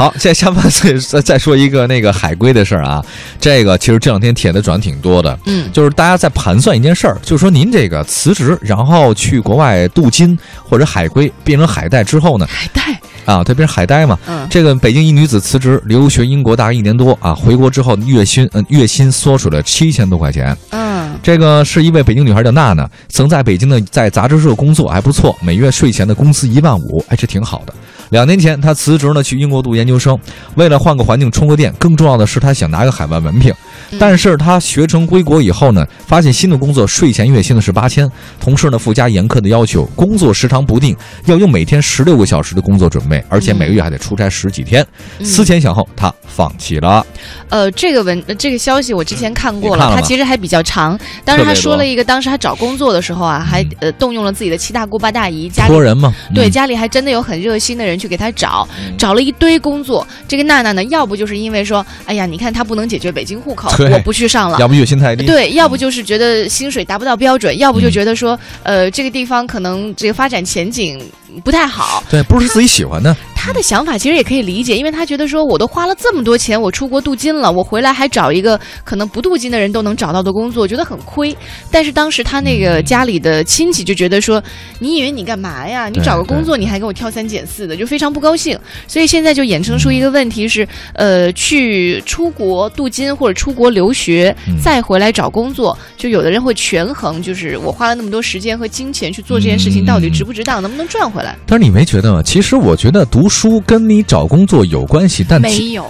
好，现在下半岁再再说一个那个海归的事儿啊，这个其实这两天帖子转挺多的，嗯，就是大家在盘算一件事儿，就是说您这个辞职，然后去国外镀金或者海归变成海带之后呢，海带，啊，他变成海带嘛，嗯。这个北京一女子辞职留学英国大概一年多啊，回国之后月薪嗯、月薪缩水了七千多块钱。嗯。这个是一位北京女孩叫娜娜，曾在北京的在杂志社工作，还不错，每月税前的工资一万五，哎，这挺好的。两年前，他辞职呢，去英国读研究生，为了换个环境充个电，更重要的是他想拿个海外文凭。但是他学成归国以后呢，发现新的工作税前月薪呢是八千，同事呢附加严苛的要求，工作时长不定，要用每天十六个小时的工作准备，而且每个月还得出差十几天。思前想后，他放弃了。呃，这个文呃这个消息我之前看过了他其实还比较长。当时他说了一个，当时他找工作的时候啊，还呃动用了自己的七大姑八大姨，家里托人嘛，对，嗯家里还真的有很热心的人去给他找，嗯找了一堆工作。这个娜娜呢，要不就是因为说，哎呀，你看她不能解决北京户口，我不去上了。要不月薪太低，对，要不就是觉得薪水达不到标准，要不就嗯觉得说，呃，这个地方可能这个发展前景不太好。对，不是自己喜欢的。他的想法其实也可以理解，因为他觉得说，我都花了这么多钱，我出国镀金了，我回来还找一个可能不镀金的人都能找到的工作，觉得很亏。但是当时他那个家里的亲戚就觉得说，你以为你干嘛呀？你找个工作你还给我挑三拣四的，就非常不高兴。所以现在就衍生出一个问题是，呃，去出国镀金或者出国留学，嗯再回来找工作，就有的人会权衡，就是我花了那么多时间和金钱去做这件事情，嗯到底值不值当，能不能赚回来？但是你没觉得吗？其实我觉得读书跟你找工作有关系，但没有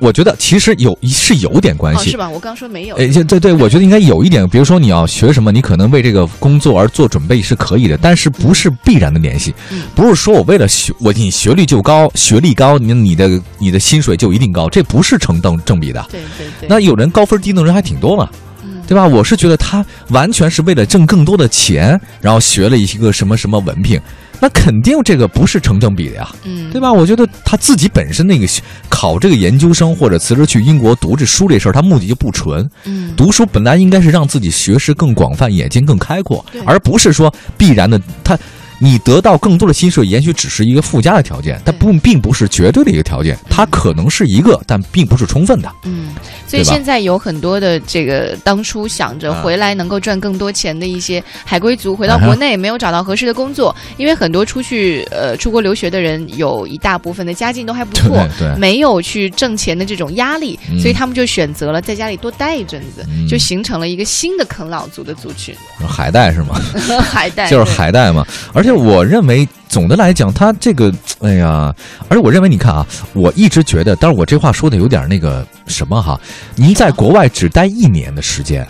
我觉得其实有是有点关哦，系是。吧？我刚说没有。哎，对对，我觉得应该有一点，比如说你要学什么，你可能为这个工作而做准备是可以的，但是不是必然的联系。嗯不是说我为了学我你学历就高，学历高，你你的你的薪水就一定高，这不是成正正比的。对对对，那有人高分低能人还挺多嘛，嗯对吧？我是觉得他完全是为了挣更多的钱，然后学了一个什么什么文凭，那肯定这个不是成正比的呀。嗯，对吧？我觉得他自己本身那个考这个研究生或者辞职去英国读这书这事儿，他目的就不纯。嗯，读书本来应该是让自己学识更广泛，眼睛更开阔，而不是说必然的他。你得到更多的薪水，也许只是一个附加的条件，但不并不是绝对的一个条件，它可能是一个，但并不是充分的。嗯，所以现在有很多的这个当初想着回来能够赚更多钱的一些海归族，回到国内没有找到合适的工作，因为很多出去呃出国留学的人有一大部分的家境都还不错，对对。没有去挣钱的这种压力，嗯。所以他们就选择了在家里多待一阵子，嗯。就形成了一个新的啃老族的族群，海带是吗？海带就是海带嘛。而而且我认为，总的来讲，他这个，哎呀，而且我认为，你看啊，我一直觉得，但是我这话说的有点那个什么哈，您在国外只待一年的时间。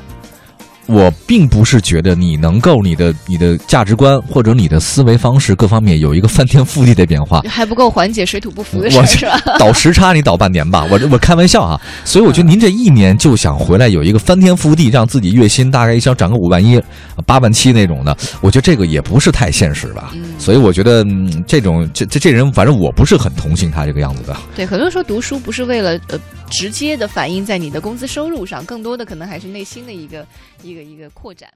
我并不是觉得你能够你的你的价值观或者你的思维方式各方面有一个翻天覆地的变化，还不够缓解水土不服的事我儿是吧？倒时差你倒半年吧，我这我开玩笑啊。所以我觉得您这一年就想回来有一个翻天覆地，让自己月薪大概一想涨个五万一、八万七那种的，我觉得这个也不是太现实吧。嗯所以我觉得、嗯、这种这这这人，反正我不是很同情他这个样子的。对，很多人说读书不是为了呃直接的反映在你的工资收入上，更多的可能还是内心的一个一个一个扩展。